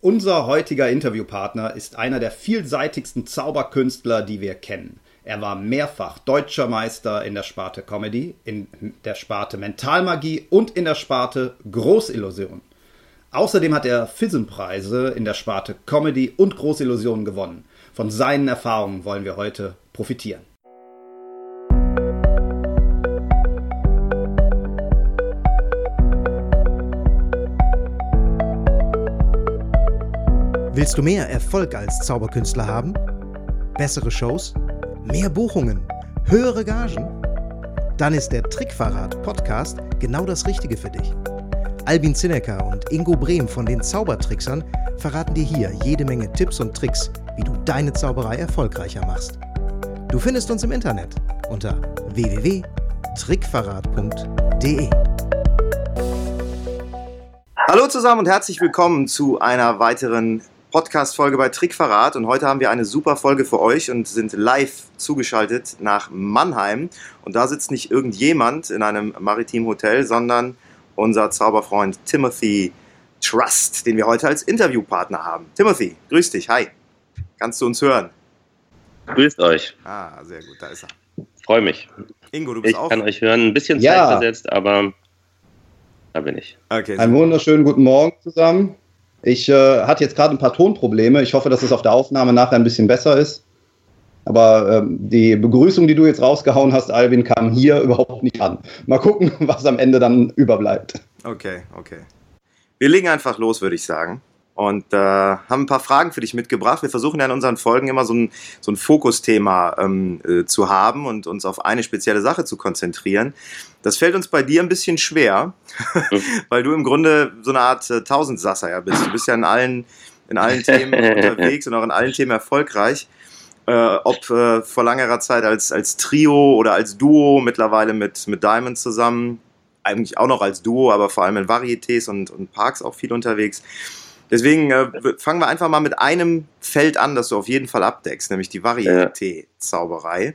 Unser heutiger Interviewpartner ist einer der vielseitigsten Zauberkünstler, die wir kennen. Er war mehrfach deutscher Meister in der Sparte Comedy, in der Sparte Mentalmagie und in der Sparte Großillusion. Außerdem hat er FISM-Preise in der Sparte Comedy und Großillusion gewonnen. Von seinen Erfahrungen wollen wir heute profitieren. Willst du mehr Erfolg als Zauberkünstler haben? Bessere Shows? Mehr Buchungen? Höhere Gagen? Dann ist der Trickverrat Podcast genau das Richtige für dich. Albin Zinecker und Ingo Brehm von den Zaubertricksern verraten dir hier jede Menge Tipps und Tricks, wie du deine Zauberei erfolgreicher machst. Du findest uns im Internet unter www.trickverrat.de. Hallo zusammen und herzlich willkommen zu einer weiteren Podcast-Folge bei Trickverrat und heute haben wir eine super Folge für euch und sind live zugeschaltet nach Mannheim. Und da sitzt nicht irgendjemand in einem maritimen Hotel, sondern unser Zauberfreund Timothy Trust, den wir heute als Interviewpartner haben. Timothy, grüß dich, hi. Kannst du uns hören? Grüßt euch. Ah, sehr gut, da ist er. Freue mich. Ingo, du bist ich auch. Ich kann euch hören, ein bisschen ja. zeitversetzt, aber da bin ich. Okay, Einen wunderschönen guten Morgen zusammen. Ich äh, hatte jetzt gerade ein paar Tonprobleme. Ich hoffe, dass es auf der Aufnahme nachher ein bisschen besser ist. Aber ähm, die Begrüßung, die du jetzt rausgehauen hast, Alvin, kam hier überhaupt nicht an. Mal gucken, was am Ende dann überbleibt. Okay, okay. Wir legen einfach los, würde ich sagen. Und äh, haben ein paar Fragen für dich mitgebracht. Wir versuchen ja in unseren Folgen immer so ein, so ein Fokusthema ähm, äh, zu haben und uns auf eine spezielle Sache zu konzentrieren. Das fällt uns bei dir ein bisschen schwer, weil du im Grunde so eine Art äh, Tausendsasser ja bist. Du bist ja in allen, in allen Themen unterwegs und auch in allen Themen erfolgreich. Äh, ob äh, vor langer Zeit als, als Trio oder als Duo, mittlerweile mit, mit Diamond zusammen. Eigentlich auch noch als Duo, aber vor allem in Varietés und, und Parks auch viel unterwegs. Deswegen äh, fangen wir einfach mal mit einem Feld an, das du auf jeden Fall abdeckst, nämlich die Varieté-Zauberei.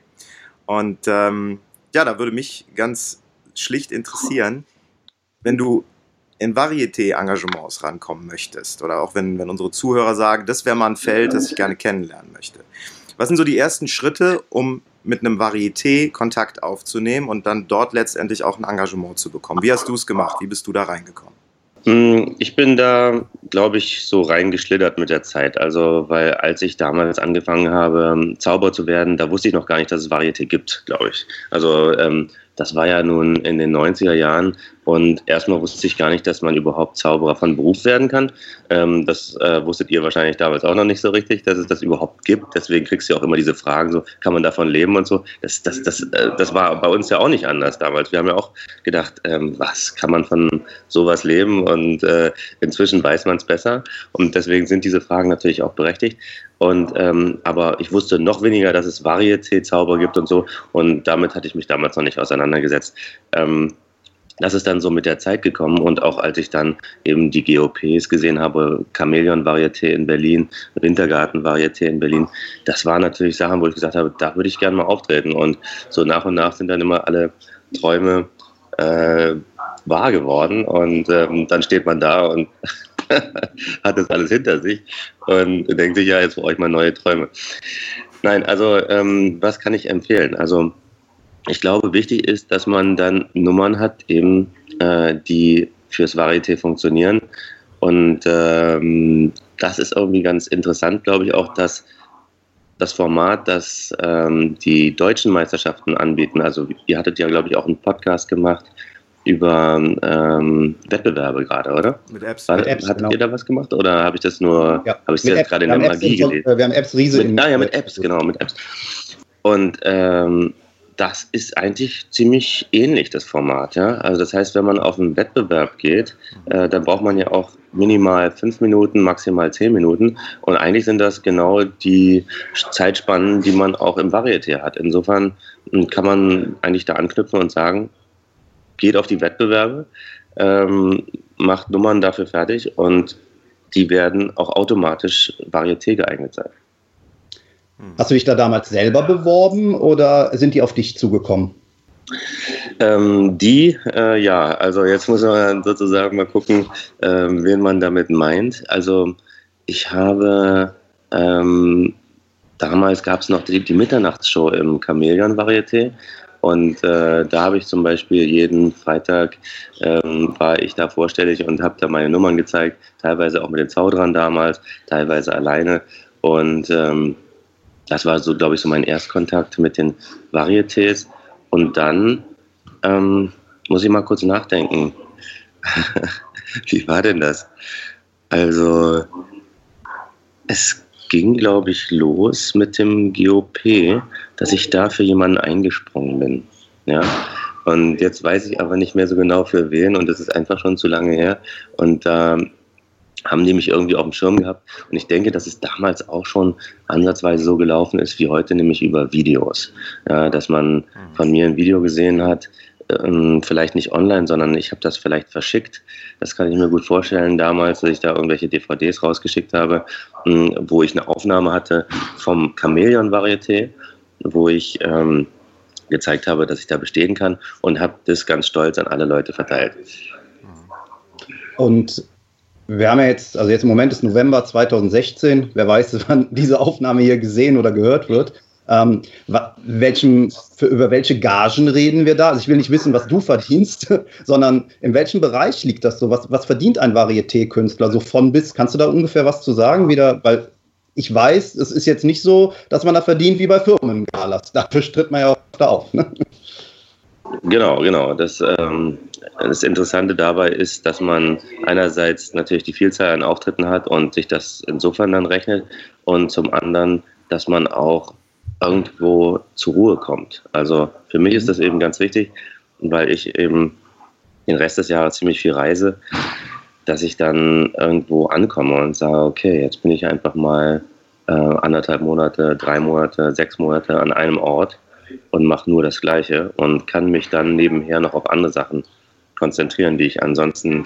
Und ähm, ja, da würde mich ganz schlicht interessieren, wenn du in Varieté-Engagements rankommen möchtest oder auch wenn, wenn unsere Zuhörer sagen, das wäre mal ein Feld, das ich gerne kennenlernen möchte. Was sind so die ersten Schritte, um mit einem Varieté Kontakt aufzunehmen und dann dort letztendlich auch ein Engagement zu bekommen? Wie hast du es gemacht? Wie bist du da reingekommen? Hm, ich bin da, glaube ich, so reingeschlittert mit der Zeit. Also, weil als ich damals angefangen habe, Zauber zu werden, da wusste ich noch gar nicht, dass es Varieté gibt, glaube ich. Also, ähm, das war ja nun in den 90er Jahren und erstmal wusste ich gar nicht, dass man überhaupt Zauberer von Beruf werden kann. Ähm, das äh, wusstet ihr wahrscheinlich damals auch noch nicht so richtig, dass es das überhaupt gibt. Deswegen kriegst du auch immer diese Fragen, so kann man davon leben und so. Das, das, das, äh, das war bei uns ja auch nicht anders damals. Wir haben ja auch gedacht, ähm, was kann man von sowas leben? Und äh, inzwischen weiß man es besser. Und deswegen sind diese Fragen natürlich auch berechtigt. Und ähm, aber ich wusste noch weniger, dass es Varieté-Zauber gibt und so. Und damit hatte ich mich damals noch nicht auseinandergesetzt. Ähm, das ist dann so mit der Zeit gekommen und auch als ich dann eben die GOPs gesehen habe, Chamäleon-Varieté in Berlin, Wintergarten-Varieté in Berlin, das waren natürlich Sachen, wo ich gesagt habe, da würde ich gerne mal auftreten. Und so nach und nach sind dann immer alle Träume äh, wahr geworden und ähm, dann steht man da und hat das alles hinter sich und denkt sich, ja, jetzt brauche ich mal neue Träume. Nein, also ähm, was kann ich empfehlen? Also ich glaube, wichtig ist, dass man dann Nummern hat, eben äh, die fürs Varieté funktionieren. Und ähm, das ist irgendwie ganz interessant, glaube ich, auch, dass das Format, das ähm, die deutschen Meisterschaften anbieten. Also ihr hattet ja, glaube ich, auch einen Podcast gemacht über ähm, Wettbewerbe gerade, oder? Mit Apps. War, mit Apps hattet genau. ihr da was gemacht oder habe ich das nur, Ja, habe ich das gerade in der Magie so- gelesen? äh, Wir haben Apps Riese. Mit, ah ja, mit Apps, genau, mit Apps. Und ähm, das ist eigentlich ziemlich ähnlich, das Format. Ja? Also das heißt, wenn man auf einen Wettbewerb geht, äh, dann braucht man ja auch minimal fünf Minuten, maximal zehn Minuten. Und eigentlich sind das genau die Zeitspannen, die man auch im Varieté hat. Insofern mh, kann man eigentlich da anknüpfen und sagen, geht auf die Wettbewerbe, ähm, macht Nummern dafür fertig und die werden auch automatisch Varieté geeignet sein. Hast du dich da damals selber beworben oder sind die auf dich zugekommen? Ähm, die, äh, ja, also jetzt muss man sozusagen mal gucken, ähm, wen man damit meint. Also ich habe ähm, damals gab es noch die, die, Mitternachtsshow im Chamäleon Varieté. Und äh, da habe ich zum Beispiel jeden Freitag ähm, war ich da vorstellig und habe da meine Nummern gezeigt, teilweise auch mit den Zaudern damals, teilweise alleine. Und ähm, das war so, glaube ich, so mein Erstkontakt mit den Varietés. Und dann ähm, muss ich mal kurz nachdenken. Wie war denn das? Also, es ging, glaube ich, los mit dem GOP, dass ich da für jemanden eingesprungen bin. Ja. Und jetzt weiß ich aber nicht mehr so genau für wen und das ist einfach schon zu lange her. Und da äh, haben die mich irgendwie auf dem Schirm gehabt. Und ich denke, dass es damals auch schon ansatzweise so gelaufen ist wie heute, nämlich über Videos. Ja, dass man mhm. von mir ein Video gesehen hat, ähm, vielleicht nicht online, sondern ich habe das vielleicht verschickt. Das kann ich mir gut vorstellen damals, dass ich da irgendwelche DVDs rausgeschickt habe, ähm, wo ich eine Aufnahme hatte vom Chamäleon Varieté, wo ich ähm, gezeigt habe, dass ich da bestehen kann und habe das ganz stolz an alle Leute verteilt. Und wir haben ja jetzt, also jetzt im Moment ist November 2016, wer weiß, wann diese Aufnahme hier gesehen oder gehört wird. Ähm, welchem, für, über welche Gagen reden wir da? Also ich will nicht wissen, was du verdienst, sondern in welchem Bereich liegt das so? Was, was verdient ein Varieté-Künstler so von bis? Kannst du da ungefähr was zu sagen? Wieder, weil ich weiß, es ist jetzt nicht so, dass man da verdient wie bei Firmengalas. Dafür stritt man ja auch da auf. Ne? Genau, genau. Das, ähm, das Interessante dabei ist, dass man einerseits natürlich die Vielzahl an Auftritten hat und sich das insofern dann rechnet und zum anderen, dass man auch irgendwo zur Ruhe kommt. Also für mich ist das eben ganz wichtig, weil ich eben den Rest des Jahres ziemlich viel reise, dass ich dann irgendwo ankomme und sage, okay, jetzt bin ich einfach mal äh, anderthalb Monate, drei Monate, sechs Monate an einem Ort und mache nur das Gleiche und kann mich dann nebenher noch auf andere Sachen konzentrieren, die ich ansonsten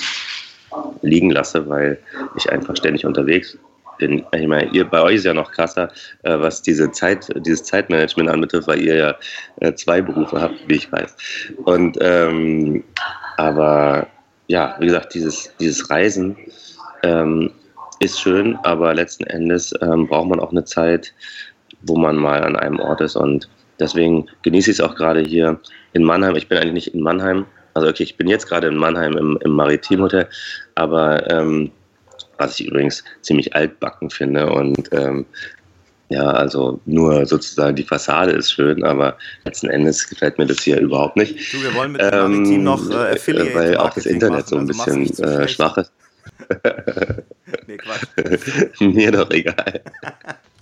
liegen lasse, weil ich einfach ständig unterwegs bin. Ich meine, ihr, bei euch ist ja noch krasser, äh, was diese Zeit, dieses Zeitmanagement anbetrifft, weil ihr ja äh, zwei Berufe habt, wie ich weiß. Und ähm, aber ja, wie gesagt, dieses, dieses Reisen ähm, ist schön, aber letzten Endes ähm, braucht man auch eine Zeit, wo man mal an einem Ort ist und deswegen genieße ich es auch gerade hier in Mannheim. Ich bin eigentlich nicht in Mannheim, also okay, ich bin jetzt gerade in Mannheim im, im Maritim Hotel, aber ähm, was ich übrigens ziemlich altbacken finde und ähm, ja, also nur sozusagen die Fassade ist schön, aber letzten Endes gefällt mir das hier überhaupt nicht. Du, wir wollen mit dem ähm, Team noch äh, Affiliate Weil auch das Internet machen, so ein also bisschen äh, schwach ist. nee, Quatsch. Mir doch egal.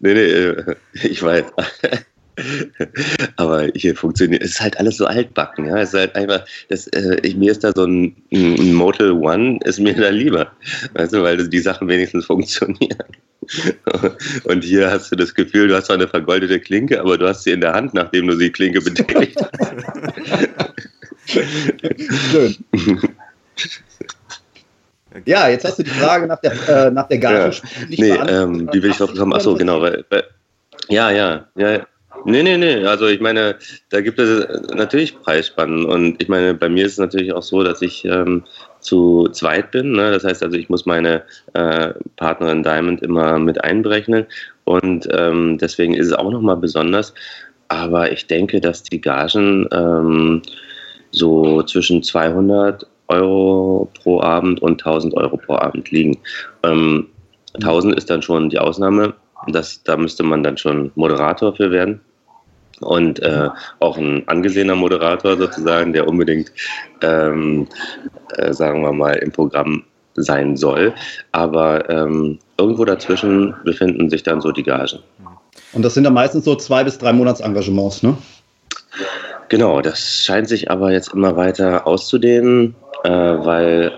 nee, nee, äh, ich weiß. Aber hier funktioniert, es ist halt alles so altbacken, ja. Es ist halt einfach, das, äh, ich, mir ist da so ein, ein Motel One, ist mir da lieber. Weißt du, weil die Sachen wenigstens funktionieren. Und hier hast du das Gefühl, du hast zwar eine vergoldete Klinke, aber du hast sie in der Hand, nachdem du die Klinke betätigt hast. Schön. Ja, jetzt hast du die Frage nach der, äh, nach der Gage. Ja. Nee, ähm, wie will ich drauf kommen? Achso, genau. Weil, weil, ja, ja, ja. Nee, nee, nee. Also ich meine, da gibt es natürlich Preisspannen. Und ich meine, bei mir ist es natürlich auch so, dass ich ähm, zu zweit bin. Ne? Das heißt also, ich muss meine äh, Partnerin Diamond immer mit einberechnen. Und ähm, deswegen ist es auch nochmal besonders. Aber ich denke, dass die Gagen ähm, so zwischen 200 Euro pro Abend und 1000 Euro pro Abend liegen. Ähm, 1000 ist dann schon die Ausnahme. Das, da müsste man dann schon Moderator für werden und äh, auch ein angesehener Moderator sozusagen, der unbedingt, ähm, äh, sagen wir mal, im Programm sein soll. Aber ähm, irgendwo dazwischen befinden sich dann so die Gagen. Und das sind dann meistens so zwei bis drei Monatsengagements, ne? Genau, das scheint sich aber jetzt immer weiter auszudehnen, äh, weil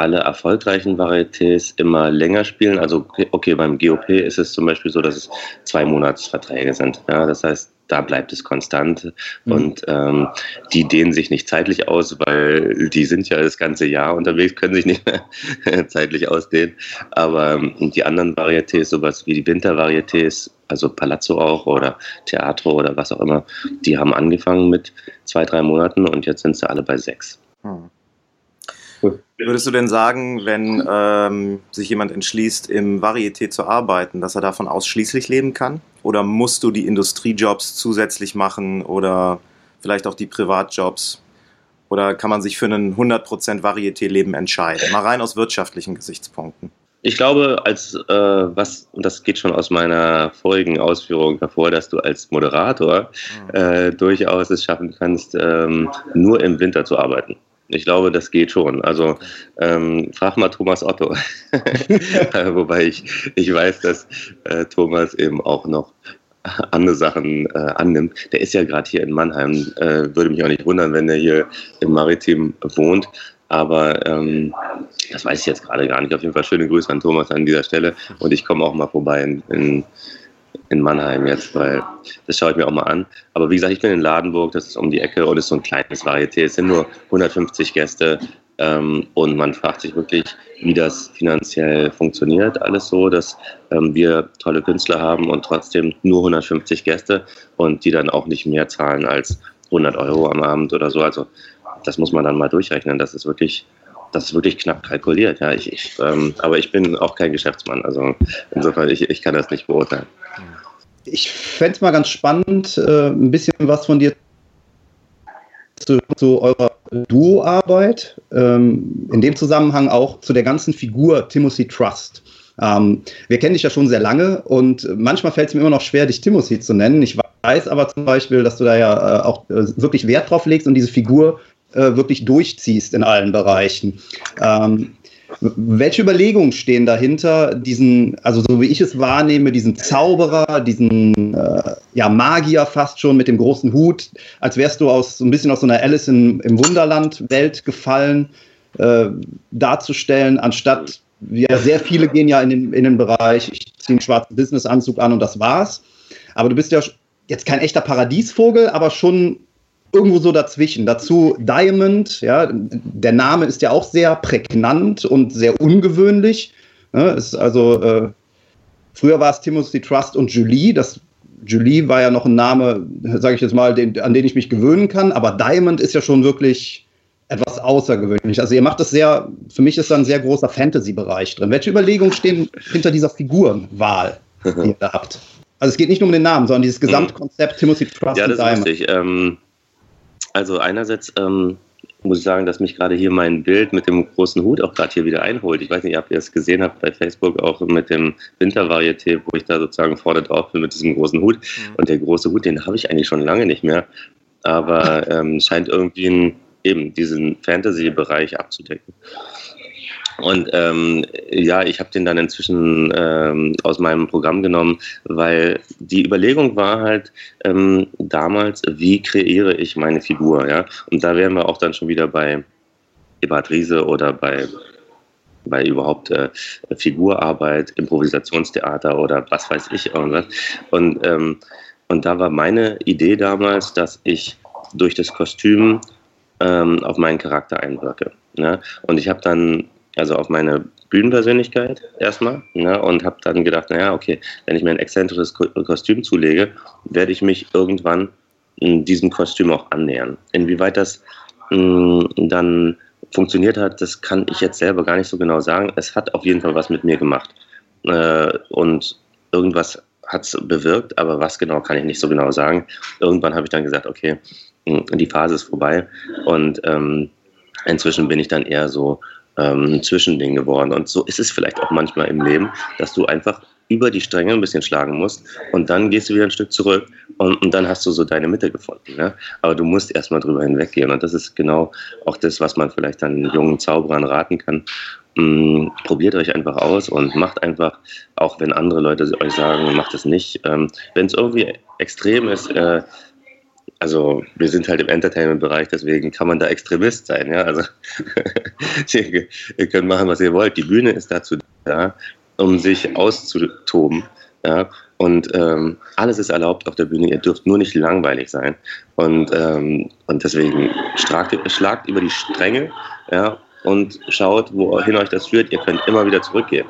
alle erfolgreichen Varietés immer länger spielen. Also okay, beim GOP ist es zum Beispiel so, dass es zwei Monatsverträge sind. Ja, das heißt, da bleibt es konstant mhm. und ähm, die dehnen sich nicht zeitlich aus, weil die sind ja das ganze Jahr unterwegs, können sich nicht mehr zeitlich ausdehnen. Aber ähm, die anderen Varietés, sowas wie die Wintervarietés, also Palazzo auch oder Theatro oder was auch immer, die haben angefangen mit zwei, drei Monaten und jetzt sind sie alle bei sechs. Hm. Würdest du denn sagen, wenn ähm, sich jemand entschließt, im Varieté zu arbeiten, dass er davon ausschließlich leben kann? Oder musst du die Industriejobs zusätzlich machen oder vielleicht auch die Privatjobs? Oder kann man sich für ein 100% Varieté-Leben entscheiden? Mal rein aus wirtschaftlichen Gesichtspunkten. Ich glaube, als äh, was, und das geht schon aus meiner vorigen Ausführung hervor, dass du als Moderator mhm. äh, durchaus es schaffen kannst, ähm, nur im Winter zu arbeiten. Ich glaube, das geht schon. Also ähm, frag mal Thomas Otto. Wobei ich, ich weiß, dass äh, Thomas eben auch noch andere Sachen äh, annimmt. Der ist ja gerade hier in Mannheim. Äh, würde mich auch nicht wundern, wenn er hier im Maritim wohnt. Aber ähm, das weiß ich jetzt gerade gar nicht. Auf jeden Fall schöne Grüße an Thomas an dieser Stelle. Und ich komme auch mal vorbei in, in, in, Mannheim jetzt, weil das schaue ich mir auch mal an. Aber wie gesagt, ich bin in Ladenburg, das ist um die Ecke und ist so ein kleines Varieté. Es sind nur 150 Gäste. Ähm, und man fragt sich wirklich, wie das finanziell funktioniert. Alles so, dass ähm, wir tolle Künstler haben und trotzdem nur 150 Gäste und die dann auch nicht mehr zahlen als 100 Euro am Abend oder so. Also das muss man dann mal durchrechnen. Das ist wirklich, das ist wirklich knapp kalkuliert. Ja, ich, ich ähm, aber ich bin auch kein Geschäftsmann. Also insofern, ich, ich kann das nicht beurteilen. Ich fände es mal ganz spannend, äh, ein bisschen was von dir zu, zu eurer Duo-Arbeit. Ähm, in dem Zusammenhang auch zu der ganzen Figur Timothy Trust. Ähm, wir kennen dich ja schon sehr lange und manchmal fällt es mir immer noch schwer, dich Timothy zu nennen. Ich weiß aber zum Beispiel, dass du da ja äh, auch äh, wirklich Wert drauf legst und diese Figur äh, wirklich durchziehst in allen Bereichen. Ähm, welche Überlegungen stehen dahinter, diesen, also so wie ich es wahrnehme, diesen Zauberer, diesen äh, ja, Magier fast schon mit dem großen Hut, als wärst du aus so ein bisschen aus so einer Alice in, im Wunderland-Welt gefallen, äh, darzustellen, anstatt ja, sehr viele gehen ja in den, in den Bereich, ich ziehe einen schwarzen Businessanzug an und das war's. Aber du bist ja jetzt kein echter Paradiesvogel, aber schon irgendwo so dazwischen. Dazu Diamond, ja, der Name ist ja auch sehr prägnant und sehr ungewöhnlich. Ja, ist also, äh, früher war es Timothy Trust und Julie. Das Julie war ja noch ein Name, sage ich jetzt mal, den, an den ich mich gewöhnen kann, aber Diamond ist ja schon wirklich etwas außergewöhnlich. Also ihr macht das sehr, für mich ist da ein sehr großer Fantasy-Bereich drin. Welche Überlegungen stehen hinter dieser Figurenwahl, die ihr da habt? Also es geht nicht nur um den Namen, sondern dieses Gesamtkonzept Timothy Trust ja, das und Diamond. Ist richtig. Ähm, also einerseits ähm, muss ich sagen, dass mich gerade hier mein Bild mit dem großen Hut auch gerade hier wieder einholt. Ich weiß nicht, ob ihr es gesehen habt bei Facebook, auch mit dem Wintervarieté, wo ich da sozusagen vorne drauf bin mit diesem großen Hut. Mhm. Und der große Hut, den habe ich eigentlich schon lange nicht mehr. Aber ähm, scheint irgendwie ein, eben diesen Fantasy-Bereich abzudecken. Und ähm, ja, ich habe den dann inzwischen ähm, aus meinem Programm genommen, weil die Überlegung war halt ähm, damals, wie kreiere ich meine Figur, ja? Und da wären wir auch dann schon wieder bei Ebert Riese oder bei bei überhaupt äh, Figurarbeit, Improvisationstheater oder was weiß ich irgendwas. Und, ähm, und da war meine Idee damals, dass ich durch das Kostüm ähm, auf meinen Charakter einwirke. Ne? Und ich habe dann also auf meine Bühnenpersönlichkeit erstmal ne, und habe dann gedacht, naja, okay, wenn ich mir ein exzentrisches Kostüm zulege, werde ich mich irgendwann in diesem Kostüm auch annähern. Inwieweit das mh, dann funktioniert hat, das kann ich jetzt selber gar nicht so genau sagen. Es hat auf jeden Fall was mit mir gemacht. Äh, und irgendwas hat es bewirkt, aber was genau kann ich nicht so genau sagen. Irgendwann habe ich dann gesagt, okay, die Phase ist vorbei und ähm, inzwischen bin ich dann eher so ähm, Zwischending geworden. Und so ist es vielleicht auch manchmal im Leben, dass du einfach über die Stränge ein bisschen schlagen musst und dann gehst du wieder ein Stück zurück und, und dann hast du so deine Mitte gefunden. Ne? Aber du musst erstmal drüber hinweggehen und das ist genau auch das, was man vielleicht dann jungen Zauberern raten kann. Ähm, probiert euch einfach aus und macht einfach, auch wenn andere Leute euch sagen, macht es nicht. Ähm, wenn es irgendwie extrem ist, äh, also wir sind halt im Entertainment-Bereich, deswegen kann man da Extremist sein. Ja? Also ihr, ihr könnt machen, was ihr wollt. Die Bühne ist dazu da, um sich auszutoben. Ja? Und ähm, alles ist erlaubt auf der Bühne. Ihr dürft nur nicht langweilig sein. Und, ähm, und deswegen schlagt, schlagt über die Stränge ja? und schaut, wohin euch das führt. Ihr könnt immer wieder zurückgehen.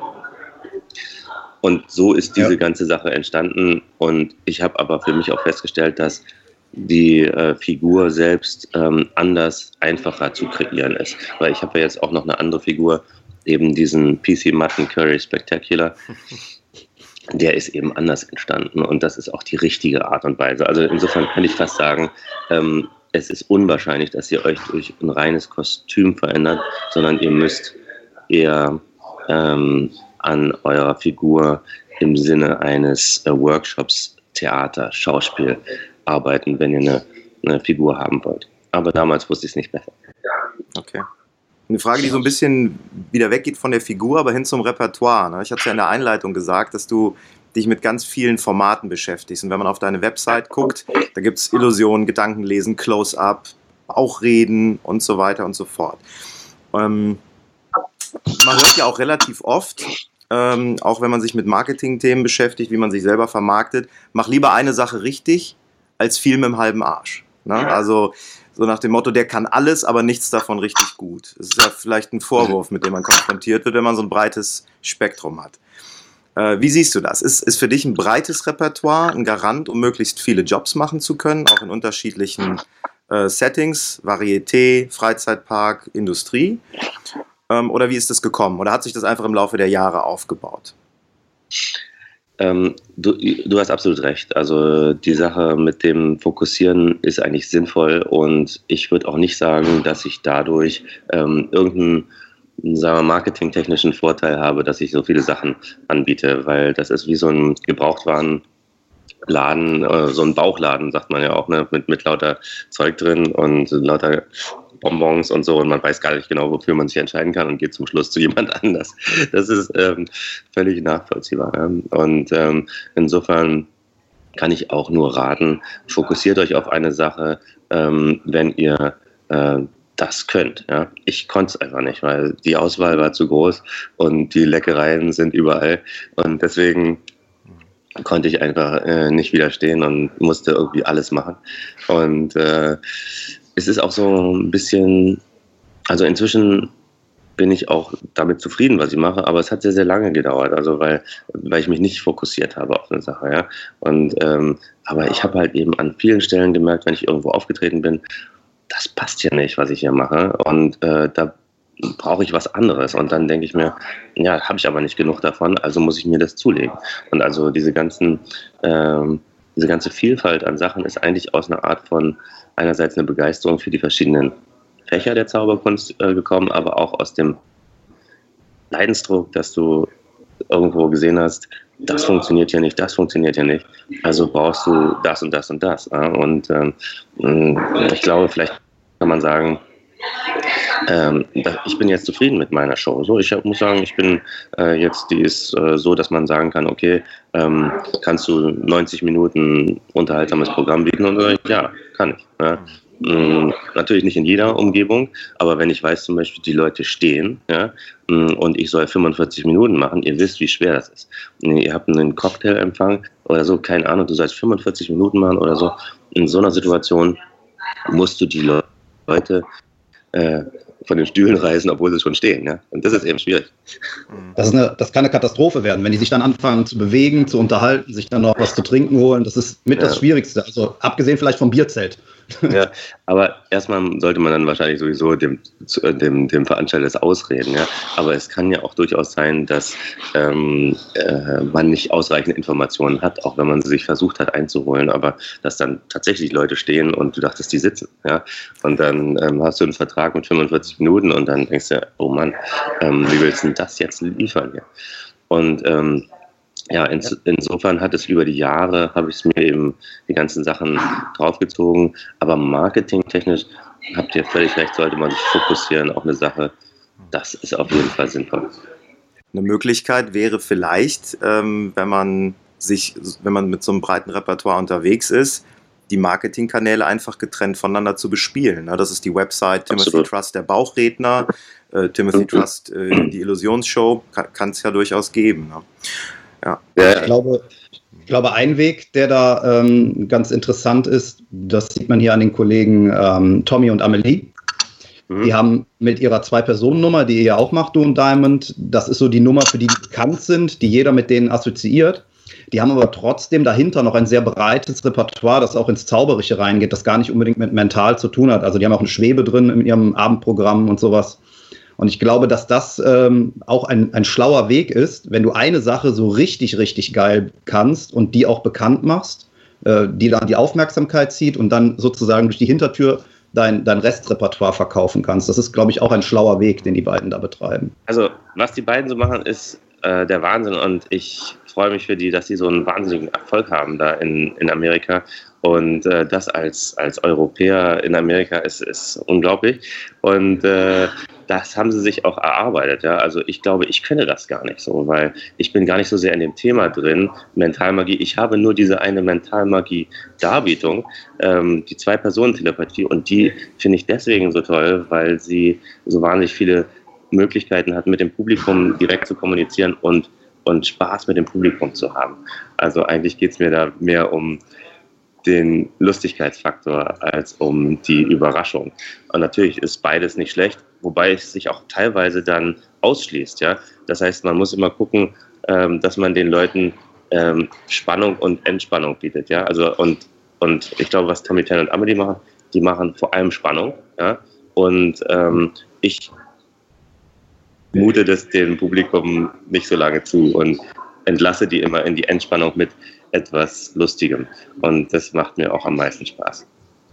Und so ist diese ja. ganze Sache entstanden. Und ich habe aber für mich auch festgestellt, dass die äh, Figur selbst ähm, anders, einfacher zu kreieren ist. Weil ich habe ja jetzt auch noch eine andere Figur, eben diesen PC Mutton Curry Spectacular. Der ist eben anders entstanden und das ist auch die richtige Art und Weise. Also insofern kann ich fast sagen, ähm, es ist unwahrscheinlich, dass ihr euch durch ein reines Kostüm verändert, sondern ihr müsst eher ähm, an eurer Figur im Sinne eines äh, Workshops Theater, Schauspiel arbeiten, wenn ihr eine, eine Figur haben wollt. Aber damals wusste ich es nicht besser. Okay. Eine Frage, die so ein bisschen wieder weggeht von der Figur, aber hin zum Repertoire. Ne? Ich hatte es ja in der Einleitung gesagt, dass du dich mit ganz vielen Formaten beschäftigst. Und wenn man auf deine Website guckt, da gibt es Illusionen, Gedankenlesen, Close-up, Bauchreden und so weiter und so fort. Ähm, man hört ja auch relativ oft, ähm, auch wenn man sich mit Marketing-Themen beschäftigt, wie man sich selber vermarktet, mach lieber eine Sache richtig, als viel mit dem halben Arsch. Ne? Also so nach dem Motto, der kann alles, aber nichts davon richtig gut. Das ist ja vielleicht ein Vorwurf, mit dem man konfrontiert wird, wenn man so ein breites Spektrum hat. Äh, wie siehst du das? Ist, ist für dich ein breites Repertoire ein Garant, um möglichst viele Jobs machen zu können, auch in unterschiedlichen äh, Settings, Varieté, Freizeitpark, Industrie? Ähm, oder wie ist das gekommen? Oder hat sich das einfach im Laufe der Jahre aufgebaut? Ähm, du, du, hast absolut recht. Also die Sache mit dem Fokussieren ist eigentlich sinnvoll und ich würde auch nicht sagen, dass ich dadurch ähm, irgendeinen sagen wir, marketingtechnischen Vorteil habe, dass ich so viele Sachen anbiete, weil das ist wie so ein Gebrauchtwarenladen, äh, so ein Bauchladen, sagt man ja auch, ne, mit, mit lauter Zeug drin und lauter Bonbons und so und man weiß gar nicht genau, wofür man sich entscheiden kann und geht zum Schluss zu jemand anders. Das ist ähm, völlig nachvollziehbar. Ja? Und ähm, insofern kann ich auch nur raten, fokussiert euch auf eine Sache, ähm, wenn ihr äh, das könnt. Ja? Ich konnte es einfach nicht, weil die Auswahl war zu groß und die Leckereien sind überall und deswegen konnte ich einfach äh, nicht widerstehen und musste irgendwie alles machen. Und äh, es ist auch so ein bisschen, also inzwischen bin ich auch damit zufrieden, was ich mache, aber es hat sehr, sehr lange gedauert, also weil, weil ich mich nicht fokussiert habe auf eine Sache, ja. Und ähm, aber ich habe halt eben an vielen Stellen gemerkt, wenn ich irgendwo aufgetreten bin, das passt ja nicht, was ich hier mache. Und äh, da brauche ich was anderes. Und dann denke ich mir, ja, habe ich aber nicht genug davon, also muss ich mir das zulegen. Und also diese ganzen, ähm, diese ganze Vielfalt an Sachen ist eigentlich aus einer Art von einerseits eine Begeisterung für die verschiedenen Fächer der Zauberkunst äh, gekommen, aber auch aus dem Leidensdruck, dass du irgendwo gesehen hast, das funktioniert ja nicht, das funktioniert ja nicht. Also brauchst du das und das und das. Ja? Und ähm, ich glaube, vielleicht kann man sagen, ähm, ich bin jetzt zufrieden mit meiner Show. So, ich muss sagen, ich bin äh, jetzt, die ist äh, so, dass man sagen kann, okay, ähm, kannst du 90 Minuten unterhaltsames Programm bieten? Und äh, ja, kann ich. Ja. Mhm, natürlich nicht in jeder Umgebung, aber wenn ich weiß zum Beispiel, die Leute stehen ja, mm, und ich soll 45 Minuten machen, ihr wisst, wie schwer das ist. Ihr habt einen Cocktailempfang oder so, keine Ahnung, du sollst 45 Minuten machen oder so. In so einer Situation musst du die Leute äh, von den Stühlen reißen, obwohl sie schon stehen. Ja? Und das ist eben schwierig. Das, ist eine, das kann eine Katastrophe werden, wenn die sich dann anfangen zu bewegen, zu unterhalten, sich dann noch was zu trinken holen. Das ist mit ja. das Schwierigste. Also abgesehen vielleicht vom Bierzelt. Ja, aber erstmal sollte man dann wahrscheinlich sowieso dem, äh, dem, dem Veranstalter das ausreden. Ja? Aber es kann ja auch durchaus sein, dass ähm, äh, man nicht ausreichend Informationen hat, auch wenn man sie sich versucht hat einzuholen, aber dass dann tatsächlich Leute stehen und du dachtest, die sitzen. Ja? Und dann ähm, hast du einen Vertrag mit 45 Minuten und dann denkst du, oh Mann, ähm, wie willst du das jetzt liefern? Ja? Und ähm, ja, ins, insofern hat es über die Jahre, habe ich es mir eben die ganzen Sachen draufgezogen. Aber marketingtechnisch habt ihr völlig recht, sollte man sich fokussieren auf eine Sache. Das ist auf jeden Fall sinnvoll. Eine Möglichkeit wäre vielleicht, ähm, wenn man sich, wenn man mit so einem breiten Repertoire unterwegs ist, die Marketingkanäle einfach getrennt voneinander zu bespielen. Das ist die Website Timothy Absolut. Trust, der Bauchredner, äh, Timothy mhm. Trust, äh, die Illusionsshow, kann es ja durchaus geben. Ne? Ja. Ich, glaube, ich glaube, ein Weg, der da ähm, ganz interessant ist, das sieht man hier an den Kollegen ähm, Tommy und Amelie. Mhm. Die haben mit ihrer Zwei-Personen-Nummer, die ihr ja auch macht, du und Diamond, das ist so die Nummer, für die die bekannt sind, die jeder mit denen assoziiert. Die haben aber trotzdem dahinter noch ein sehr breites Repertoire, das auch ins Zauberische reingeht, das gar nicht unbedingt mit mental zu tun hat. Also die haben auch eine Schwebe drin in ihrem Abendprogramm und sowas. Und ich glaube, dass das ähm, auch ein, ein schlauer Weg ist, wenn du eine Sache so richtig, richtig geil kannst und die auch bekannt machst, äh, die dann die Aufmerksamkeit zieht und dann sozusagen durch die Hintertür dein, dein Restrepertoire verkaufen kannst. Das ist, glaube ich, auch ein schlauer Weg, den die beiden da betreiben. Also, was die beiden so machen, ist äh, der Wahnsinn und ich freue mich für die, dass sie so einen wahnsinnigen Erfolg haben da in, in Amerika. Und äh, das als, als Europäer in Amerika ist, ist unglaublich. Und äh, das haben sie sich auch erarbeitet. Ja? Also ich glaube, ich kenne das gar nicht so, weil ich bin gar nicht so sehr in dem Thema drin, Mentalmagie. Ich habe nur diese eine Mentalmagie-Darbietung, ähm, die Zwei-Personen-Telepathie und die finde ich deswegen so toll, weil sie so wahnsinnig viele Möglichkeiten hat, mit dem Publikum direkt zu kommunizieren und, und Spaß mit dem Publikum zu haben. Also eigentlich geht es mir da mehr um den Lustigkeitsfaktor als um die Überraschung. Und natürlich ist beides nicht schlecht, wobei es sich auch teilweise dann ausschließt. Ja? Das heißt, man muss immer gucken, ähm, dass man den Leuten ähm, Spannung und Entspannung bietet. Ja? Also, und, und ich glaube, was Tommy Tan und Amelie machen, die machen vor allem Spannung. Ja? Und ähm, ich mute das dem Publikum nicht so lange zu und entlasse die immer in die Entspannung mit etwas Lustigem. Und das macht mir auch am meisten Spaß.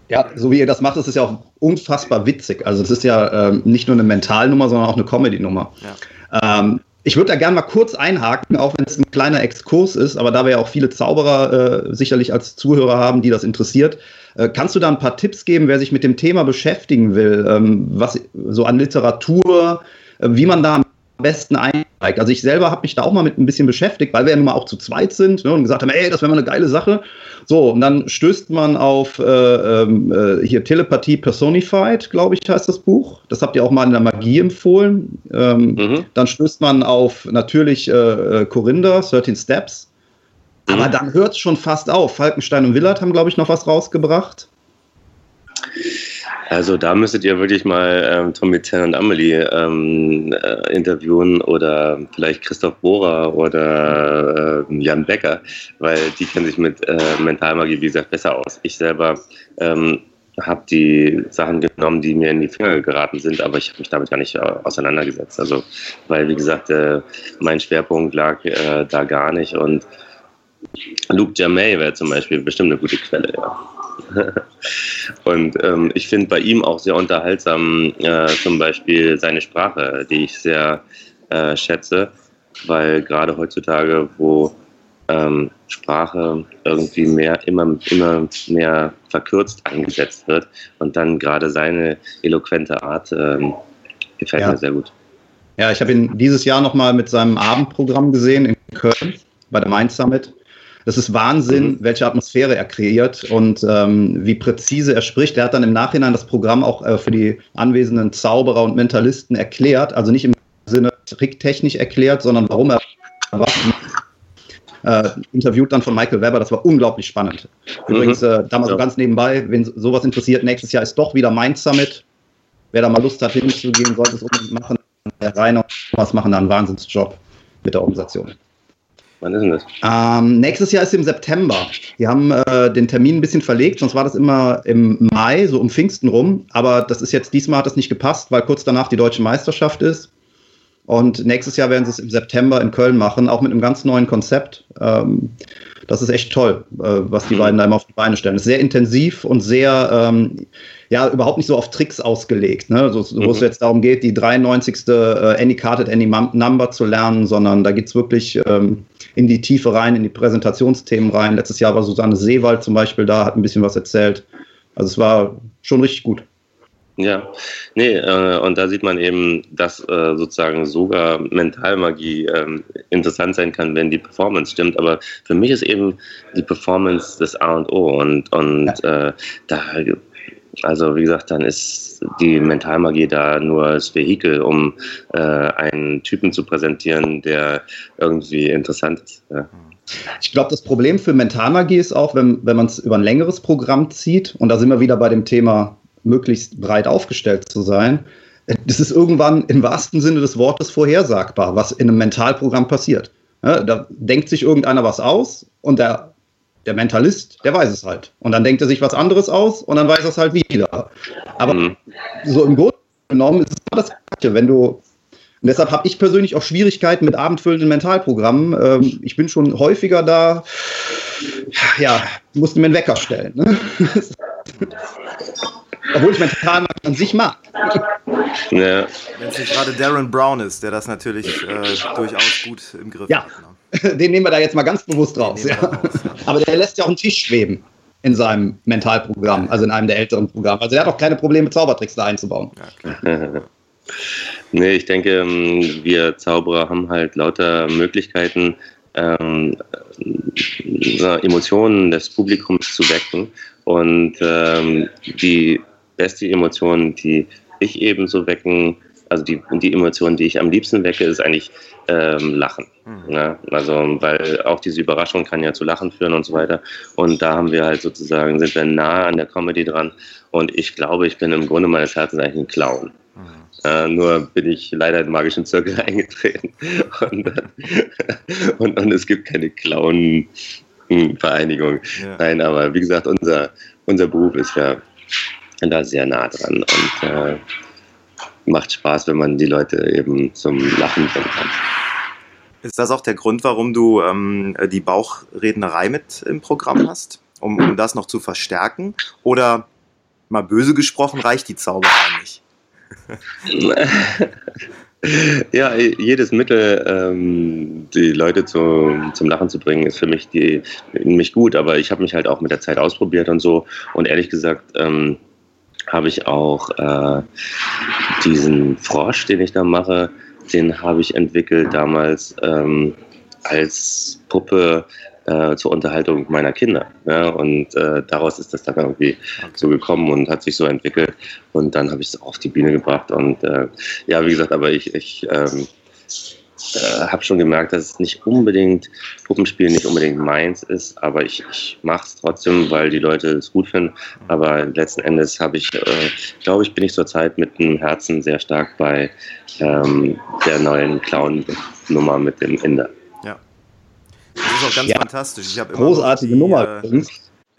Ja, so wie ihr das macht, ist es ja auch unfassbar witzig. Also es ist ja ähm, nicht nur eine Mentalnummer, sondern auch eine Comedy-Nummer. Ja. Ähm, ich würde da gerne mal kurz einhaken, auch wenn es ein kleiner Exkurs ist, aber da wir ja auch viele Zauberer äh, sicherlich als Zuhörer haben, die das interessiert, äh, kannst du da ein paar Tipps geben, wer sich mit dem Thema beschäftigen will, ähm, was so an Literatur, äh, wie man da am besten einsteigt. Also ich selber habe mich da auch mal mit ein bisschen beschäftigt, weil wir ja nun mal auch zu zweit sind ne, und gesagt haben, ey, das wäre mal eine geile Sache. So, und dann stößt man auf äh, ähm, äh, hier Telepathie Personified, glaube ich, heißt das Buch. Das habt ihr auch mal in der Magie empfohlen. Ähm, mhm. Dann stößt man auf natürlich äh, Corinda, 13 Steps. Mhm. Aber dann hört es schon fast auf. Falkenstein und Willard haben, glaube ich, noch was rausgebracht. Also da müsstet ihr wirklich mal ähm, Tommy Ten und Amelie ähm, äh, interviewen oder vielleicht Christoph Bohrer oder äh, Jan Becker, weil die kennen sich mit äh, Mentalmagie, wie gesagt, besser aus. Ich selber ähm, habe die Sachen genommen, die mir in die Finger geraten sind, aber ich habe mich damit gar nicht äh, auseinandergesetzt. Also, weil, wie gesagt, äh, mein Schwerpunkt lag äh, da gar nicht und Luke Jamay wäre zum Beispiel bestimmt eine gute Quelle, ja. Und ähm, ich finde bei ihm auch sehr unterhaltsam äh, zum Beispiel seine Sprache, die ich sehr äh, schätze, weil gerade heutzutage, wo ähm, Sprache irgendwie mehr, immer, immer mehr verkürzt eingesetzt wird und dann gerade seine eloquente Art ähm, gefällt ja. mir sehr gut. Ja, ich habe ihn dieses Jahr nochmal mit seinem Abendprogramm gesehen in Köln bei der Mind Summit. Das ist Wahnsinn, mhm. welche Atmosphäre er kreiert und ähm, wie präzise er spricht. Er hat dann im Nachhinein das Programm auch äh, für die anwesenden Zauberer und Mentalisten erklärt, also nicht im Sinne tricktechnisch erklärt, sondern warum er was äh, interviewt dann von Michael Weber, das war unglaublich spannend. Übrigens, mhm. äh, da mal so ganz nebenbei, wenn sowas interessiert, nächstes Jahr ist doch wieder Mind Summit. Wer da mal Lust hat, hinzugehen, sollte es unbedingt machen. Herr Reiner was machen da einen Wahnsinnsjob mit der Organisation. Wann ist denn das? Ähm, nächstes Jahr ist im September. Wir haben äh, den Termin ein bisschen verlegt, sonst war das immer im Mai, so um Pfingsten rum. Aber das ist jetzt, diesmal hat das nicht gepasst, weil kurz danach die deutsche Meisterschaft ist. Und nächstes Jahr werden sie es im September in Köln machen, auch mit einem ganz neuen Konzept. Ähm, das ist echt toll, äh, was die beiden da immer auf die Beine stellen. Es ist sehr intensiv und sehr, ähm, ja, überhaupt nicht so auf Tricks ausgelegt, ne? so, wo mhm. es jetzt darum geht, die 93. Äh, Any Carded Any Number zu lernen, sondern da geht es wirklich ähm, in die Tiefe rein, in die Präsentationsthemen rein. Letztes Jahr war Susanne Seewald zum Beispiel da, hat ein bisschen was erzählt. Also es war schon richtig gut. Ja, nee, äh, und da sieht man eben, dass äh, sozusagen sogar Mentalmagie äh, interessant sein kann, wenn die Performance stimmt. Aber für mich ist eben die Performance das A und O. Und, und ja. Äh, da, also wie gesagt, dann ist die Mentalmagie da nur das Vehikel, um äh, einen Typen zu präsentieren, der irgendwie interessant ist. Ja. Ich glaube, das Problem für Mentalmagie ist auch, wenn, wenn man es über ein längeres Programm zieht, und da sind wir wieder bei dem Thema möglichst breit aufgestellt zu sein, das ist irgendwann im wahrsten Sinne des Wortes vorhersagbar, was in einem Mentalprogramm passiert. Ja, da denkt sich irgendeiner was aus und der, der Mentalist, der weiß es halt. Und dann denkt er sich was anderes aus und dann weiß er es halt wieder. Aber mhm. so im Grunde genommen ist es immer das Gleiche. Wenn du und deshalb habe ich persönlich auch Schwierigkeiten mit abendfüllenden Mentalprogrammen. Ähm, ich bin schon häufiger da, ja, musste mir einen Wecker stellen. Ne? Obwohl ich Mental an sich mag. Ja. Wenn es nicht gerade Darren Brown ist, der das natürlich äh, durchaus gut im Griff ja. hat. Ne? Den nehmen wir da jetzt mal ganz bewusst raus. Ja. raus ja. Aber der lässt ja auch einen Tisch schweben in seinem Mentalprogramm, also in einem der älteren Programme. Also der hat auch keine Probleme, Zaubertricks da einzubauen. Ja, Nee, ich denke, ähm, wir Zauberer haben halt lauter Möglichkeiten, ähm, Emotionen des Publikums zu wecken. Und ähm, die beste Emotion, die ich ebenso wecken, also die, die Emotion, die ich am liebsten wecke, ist eigentlich ähm, Lachen. Mhm. Ja, also, weil auch diese Überraschung kann ja zu Lachen führen und so weiter. Und da haben wir halt sozusagen, sind wir nahe an der Comedy dran. Und ich glaube, ich bin im Grunde meines Herzens eigentlich ein Clown. Äh, nur bin ich leider in den magischen Zirkel eingetreten. Und, und, und es gibt keine Clown-Vereinigung. Ja. Nein, aber wie gesagt, unser, unser Beruf ist ja da sehr nah dran und äh, macht Spaß, wenn man die Leute eben zum Lachen bringen kann. Ist das auch der Grund, warum du ähm, die Bauchrednerei mit im Programm hast? Um, um das noch zu verstärken? Oder mal böse gesprochen, reicht die Zauberei nicht? ja, jedes Mittel, ähm, die Leute zu, zum Lachen zu bringen, ist für mich, die, mich gut, aber ich habe mich halt auch mit der Zeit ausprobiert und so. Und ehrlich gesagt, ähm, habe ich auch äh, diesen Frosch, den ich da mache, den habe ich entwickelt damals ähm, als Puppe äh, zur Unterhaltung meiner Kinder. Ja? Und äh, daraus ist das dann irgendwie so gekommen und hat sich so entwickelt. Und dann habe ich es auf die Bühne gebracht. Und äh, ja, wie gesagt, aber ich, ich ähm, äh, habe schon gemerkt, dass es nicht unbedingt, Puppenspiel nicht unbedingt meins ist, aber ich, ich mache es trotzdem, weil die Leute es gut finden. Aber letzten Endes habe ich, äh, glaube ich, bin ich zurzeit mit dem Herzen sehr stark bei ähm, der neuen Clown-Nummer mit dem Inder. Das ist auch ganz ja. fantastisch. Ich Großartige die, Nummer. Äh,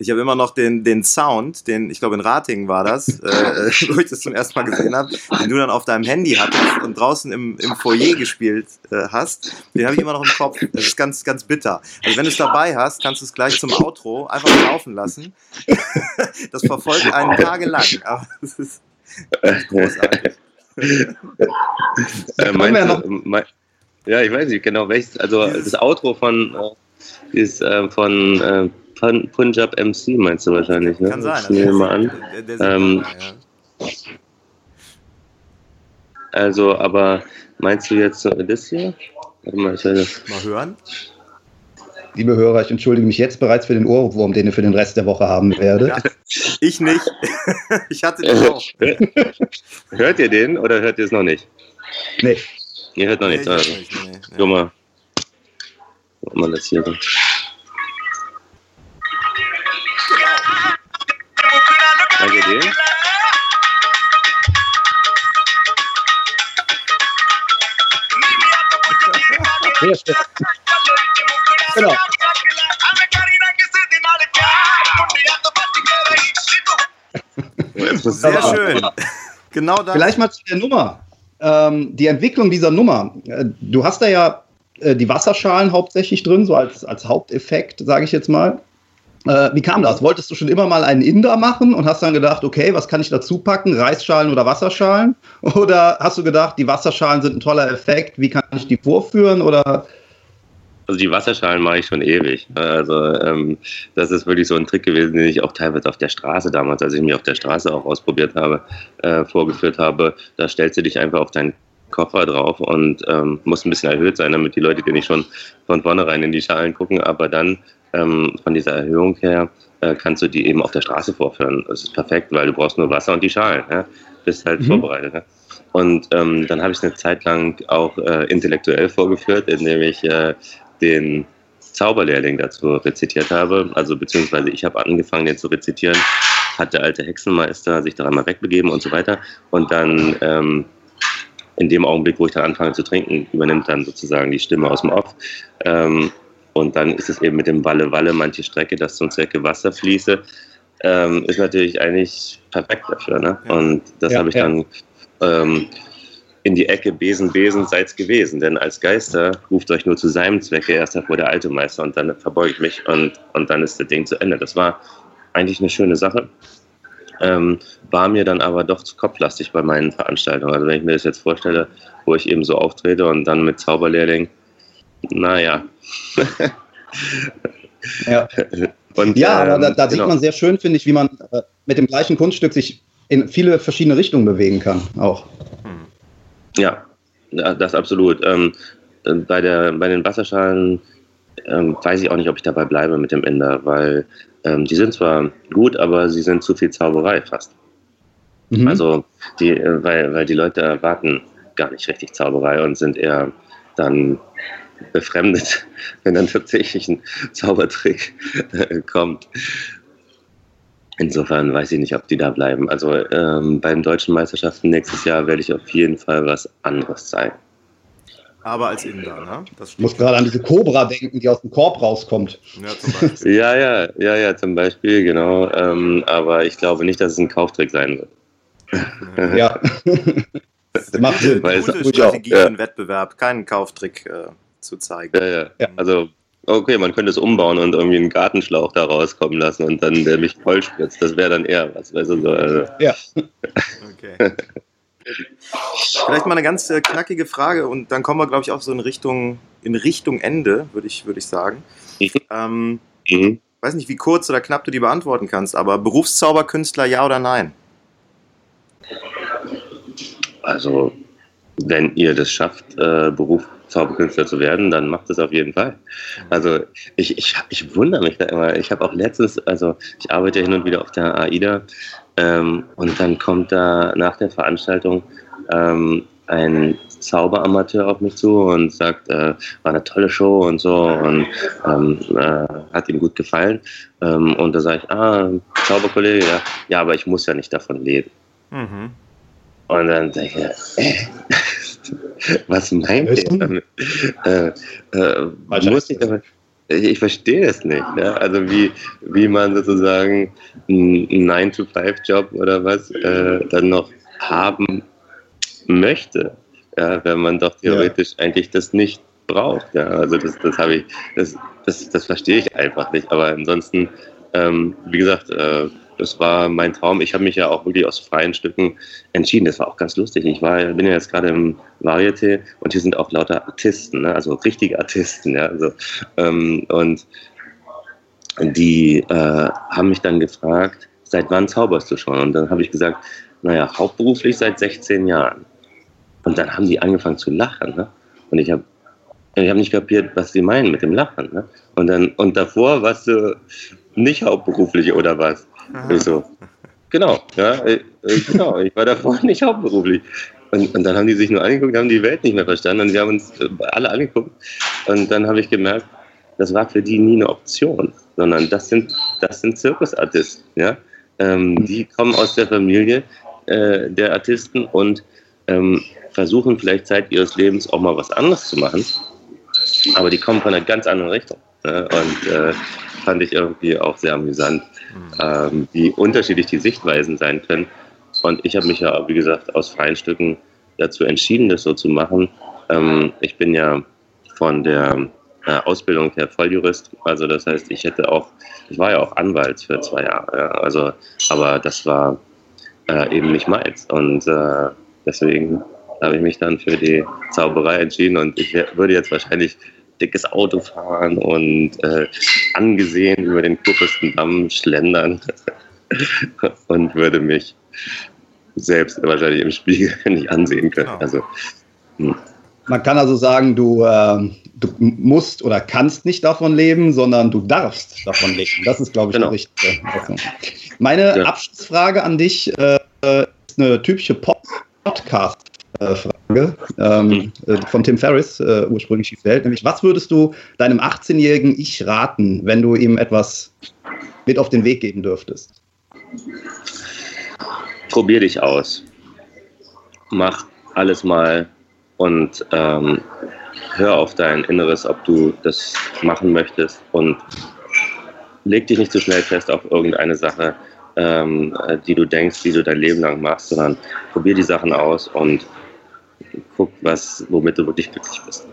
ich habe immer noch den, den Sound, den, ich glaube in Ratingen war das, äh, wo ich das zum ersten Mal gesehen habe, den du dann auf deinem Handy hattest und draußen im, im Foyer gespielt äh, hast. Den habe ich immer noch im Kopf. Das ist ganz, ganz bitter. Also wenn du es dabei hast, kannst du es gleich zum Outro einfach laufen lassen. das verfolgt einen tagelang. Aber das ist großartig. äh, meinst, du, mein, ja, ich weiß nicht genau welches. Also das Outro von äh, ist äh, von äh, Punjab MC meinst du wahrscheinlich, ne? Kann sein. Ich nehme mal an. Der, der ähm, ja. Also, aber meinst du jetzt das hier? Warte mal, ich werde mal hören. Liebe Hörer, ich entschuldige mich jetzt bereits für den Ohrwurm, den ihr für den Rest der Woche haben werdet. Ja, ich nicht. ich hatte den auch. hört ihr den oder hört ihr es noch nicht? Nee. Ihr hört noch nichts. Nee, also. nicht, nee, nee. Guck mal. Guck mal das hier. Sehr schön. Genau. Sehr schön. Genau das. Vielleicht mal zu der Nummer ähm, die Entwicklung dieser Nummer. Äh, du hast da ja äh, die Wasserschalen hauptsächlich drin, so als, als Haupteffekt, sage ich jetzt mal. Äh, wie kam das? Wolltest du schon immer mal einen Inder machen und hast dann gedacht, okay, was kann ich dazu packen? Reisschalen oder Wasserschalen? Oder hast du gedacht, die Wasserschalen sind ein toller Effekt, wie kann ich die vorführen? Oder also die Wasserschalen mache ich schon ewig. Also ähm, das ist wirklich so ein Trick gewesen, den ich auch teilweise auf der Straße damals, als ich mich auf der Straße auch ausprobiert habe, äh, vorgeführt habe. Da stellst du dich einfach auf deinen Koffer drauf und ähm, muss ein bisschen erhöht sein, damit die Leute dir nicht schon von vornherein in die Schalen gucken. Aber dann ähm, von dieser Erhöhung her äh, kannst du die eben auf der Straße vorführen. Das ist perfekt, weil du brauchst nur Wasser und die Schalen. Ja? Bist halt mhm. vorbereitet. Ja? Und ähm, dann habe ich eine Zeit lang auch äh, intellektuell vorgeführt, indem ich äh, den Zauberlehrling dazu rezitiert habe. Also beziehungsweise ich habe angefangen, den zu rezitieren, hat der alte Hexenmeister sich daran mal wegbegeben und so weiter. Und dann ähm, in dem Augenblick, wo ich dann anfange zu trinken, übernimmt dann sozusagen die Stimme aus dem Off. Ähm, und dann ist es eben mit dem Walle Walle manche Strecke, dass zum Zwecke Wasser fließe, ähm, ist natürlich eigentlich perfekt dafür. Ne? Und das ja, habe ich ja. dann ähm, in die Ecke Besen, Besen, seid's gewesen. Denn als Geister ruft euch nur zu seinem Zwecke erst hervor der alte Meister und dann verbeuge ich mich und, und dann ist das Ding zu Ende. Das war eigentlich eine schöne Sache. Ähm, war mir dann aber doch zu kopflastig bei meinen Veranstaltungen. Also wenn ich mir das jetzt vorstelle, wo ich eben so auftrete und dann mit Zauberlehrling, naja. ja. Und, ja, aber da, da genau. sieht man sehr schön, finde ich, wie man äh, mit dem gleichen Kunststück sich in viele verschiedene Richtungen bewegen kann, auch. Ja, das absolut. Ähm, äh, bei, der, bei den Wasserschalen ähm, weiß ich auch nicht, ob ich dabei bleibe mit dem Ender, weil ähm, die sind zwar gut, aber sie sind zu viel Zauberei fast. Mhm. Also, die, äh, weil, weil die Leute erwarten gar nicht richtig Zauberei und sind eher dann befremdet, wenn dann tatsächlich ein Zaubertrick äh, kommt. Insofern weiß ich nicht, ob die da bleiben. Also ähm, bei den deutschen Meisterschaften nächstes Jahr werde ich auf jeden Fall was anderes sein. Aber als Inder, ne? Das ich muss gerade an diese Cobra denken, die aus dem Korb rauskommt. Ja, ja, ja, ja, ja, zum Beispiel, genau. Ähm, aber ich glaube nicht, dass es ein Kauftrick sein wird. ja. das macht Sinn. Gute Strategie ja. für einen Wettbewerb, keinen Kauftrick äh, zu zeigen. Ja, ja, ja. Also okay, man könnte es umbauen und irgendwie einen Gartenschlauch da rauskommen lassen und dann der mich voll spritzt. Das wäre dann eher was. Weißt du, so, also. Ja. Okay. Vielleicht mal eine ganz äh, knackige Frage und dann kommen wir, glaube ich, auch so in Richtung, in Richtung Ende, würde ich, würd ich sagen. Mhm. Ähm, mhm. Weiß nicht, wie kurz oder knapp du die beantworten kannst, aber Berufszauberkünstler ja oder nein? Also, wenn ihr das schafft, äh, Beruf Zauberkünstler zu werden, dann macht es auf jeden Fall. Also ich, ich, ich wundere mich da immer. Ich habe auch letztens, also ich arbeite hin und wieder auf der AIDA ähm, und dann kommt da nach der Veranstaltung ähm, ein Zauberamateur auf mich zu und sagt, äh, war eine tolle Show und so und ähm, äh, hat ihm gut gefallen. Ähm, und da sage ich, ah, Zauberkollege, ja, ja, aber ich muss ja nicht davon leben. Mhm. Und dann denke ich, äh, was meint ihr damit? Äh, äh, muss ich, aber, ich, verstehe es nicht. Ja? Also wie, wie man sozusagen einen 9-to-5-Job oder was äh, dann noch haben möchte, ja? wenn man doch theoretisch ja. eigentlich das nicht braucht. Ja? Also das, das habe ich, das, das, das verstehe ich einfach nicht. Aber ansonsten, ähm, wie gesagt, äh, das war mein Traum. Ich habe mich ja auch wirklich aus freien Stücken entschieden. Das war auch ganz lustig. Ich war, bin ja jetzt gerade im Varieté und hier sind auch lauter Artisten, ne? also richtige Artisten. Ja? Also, ähm, und die äh, haben mich dann gefragt, seit wann zauberst du schon? Und dann habe ich gesagt, naja, hauptberuflich seit 16 Jahren. Und dann haben die angefangen zu lachen. Ne? Und ich habe ich hab nicht kapiert, was sie meinen mit dem Lachen. Ne? Und, dann, und davor warst du nicht hauptberuflich oder was? Ich so, genau, ja, äh, äh, genau, ich war davor nicht hauptberuflich. Und, und, dann haben die sich nur angeguckt, haben die Welt nicht mehr verstanden und wir haben uns äh, alle angeguckt. Und dann habe ich gemerkt, das war für die nie eine Option, sondern das sind, das sind Zirkusartisten. Ja? Ähm, die kommen aus der Familie äh, der Artisten und ähm, versuchen vielleicht Zeit ihres Lebens auch mal was anderes zu machen. Aber die kommen von einer ganz anderen Richtung. Ne? Und äh, fand ich irgendwie auch sehr amüsant, ähm, wie unterschiedlich die Sichtweisen sein können. Und ich habe mich ja, wie gesagt, aus freien Stücken dazu entschieden, das so zu machen. Ähm, ich bin ja von der äh, Ausbildung her Volljurist, also das heißt, ich hätte auch, ich war ja auch Anwalt für zwei Jahre, ja, also, aber das war äh, eben nicht meins. Und äh, deswegen habe ich mich dann für die Zauberei entschieden und ich würde jetzt wahrscheinlich dickes Auto fahren und äh, angesehen über den Kurfürstendamm schlendern und würde mich selbst wahrscheinlich im Spiegel nicht ansehen können. Genau. Also, hm. Man kann also sagen, du, äh, du musst oder kannst nicht davon leben, sondern du darfst davon leben. Das ist, glaube ich, genau. die richtige Meine ja. Abschlussfrage an dich äh, ist eine typische Podcast Frage ähm, äh, von Tim Ferriss, äh, ursprünglich Welt, nämlich was würdest du deinem 18-jährigen Ich raten, wenn du ihm etwas mit auf den Weg geben dürftest? Probier dich aus. Mach alles mal und ähm, hör auf dein Inneres, ob du das machen möchtest und leg dich nicht zu so schnell fest auf irgendeine Sache, ähm, die du denkst, die du dein Leben lang machst, sondern probier die Sachen aus und guck, was, womit du wirklich glücklich bist.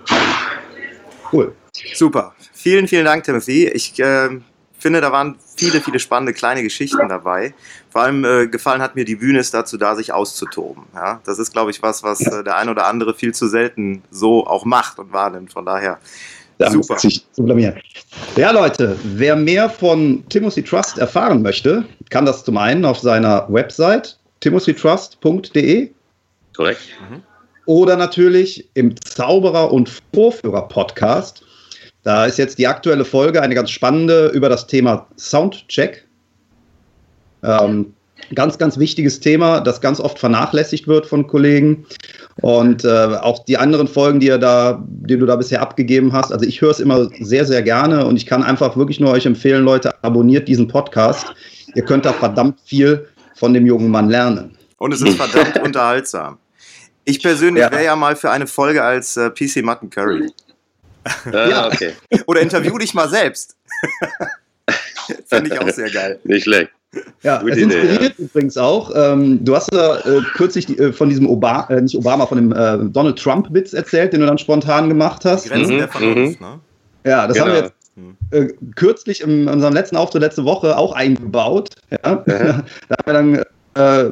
Cool. Super. Vielen, vielen Dank, Timothy. Ich äh, finde, da waren viele, viele spannende kleine Geschichten dabei. Vor allem äh, gefallen hat mir die Bühne ist dazu da, sich auszutoben. Ja? Das ist, glaube ich, was, was äh, der ein oder andere viel zu selten so auch macht und wahrnimmt. Von daher da super. Sich zu blamieren. Ja, Leute, wer mehr von Timothy Trust erfahren möchte, kann das zum einen auf seiner Website timothytrust.de. Korrekt. Mhm. Oder natürlich im Zauberer- und Vorführer-Podcast da ist jetzt die aktuelle Folge eine ganz spannende über das Thema Soundcheck. Ähm, ganz, ganz wichtiges Thema, das ganz oft vernachlässigt wird von Kollegen. Und äh, auch die anderen Folgen, die, ihr da, die du da bisher abgegeben hast. Also ich höre es immer sehr, sehr gerne und ich kann einfach wirklich nur euch empfehlen, Leute, abonniert diesen Podcast. Ihr könnt da verdammt viel von dem jungen Mann lernen. Und es ist verdammt unterhaltsam. Ich persönlich ja. wäre ja mal für eine Folge als äh, PC Mutton Curry. Ja, okay. Oder interview dich mal selbst. Finde ich auch sehr geil. Nicht schlecht. Ja, Gute es inspiriert Idee, ja. übrigens auch. Ähm, du hast ja äh, kürzlich die, äh, von diesem Obama, äh, nicht Obama, von dem äh, Donald Trump-Witz erzählt, den du dann spontan gemacht hast. Die Grenzen mhm, der Vernunft, mhm. ne? Ja, das genau. haben wir genau. jetzt äh, kürzlich in unserem letzten Auftritt letzte Woche auch eingebaut. Ja? da haben wir dann äh,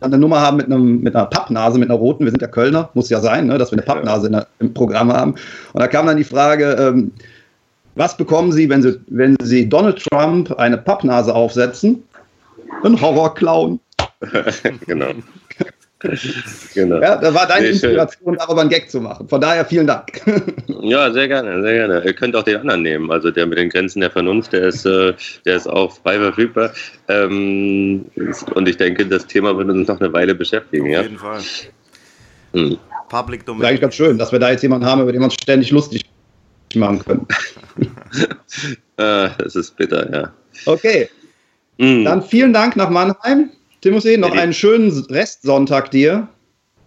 eine Nummer haben mit, einem, mit einer Pappnase, mit einer roten. Wir sind ja Kölner, muss ja sein, ne, dass wir eine Pappnase der, im Programm haben. Und da kam dann die Frage, ähm, was bekommen Sie, wenn Sie, wenn Sie Donald Trump eine Pappnase aufsetzen? Ein Horrorclown. genau. genau. Ja, da war deine nee, Inspiration, darüber einen Gag zu machen. Von daher vielen Dank. ja, sehr gerne, sehr gerne. Ihr könnt auch den anderen nehmen. Also der mit den Grenzen der Vernunft, der ist, äh, der ist auch frei verfügbar. Ähm, und ich denke, das Thema wird uns noch eine Weile beschäftigen. Auf ja? jeden Fall. Hm. Public Domain. Das ist eigentlich ganz schön, dass wir da jetzt jemanden haben, über den wir uns ständig lustig machen können. äh, das ist bitter, ja. Okay. Mhm. Dann vielen Dank nach Mannheim. Timothy, noch einen schönen Restsonntag dir.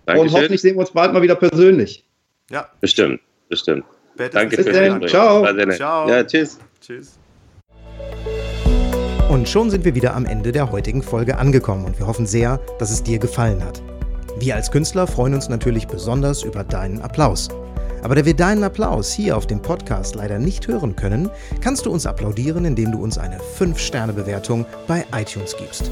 Dankeschön. Und hoffentlich sehen wir uns bald mal wieder persönlich. Ja. Bestimmt, bestimmt. Danke Bis dann. Ciao. Ciao. Ja, tschüss. Tschüss. Und schon sind wir wieder am Ende der heutigen Folge angekommen und wir hoffen sehr, dass es dir gefallen hat. Wir als Künstler freuen uns natürlich besonders über deinen Applaus. Aber da wir deinen Applaus hier auf dem Podcast leider nicht hören können, kannst du uns applaudieren, indem du uns eine 5-Sterne-Bewertung bei iTunes gibst.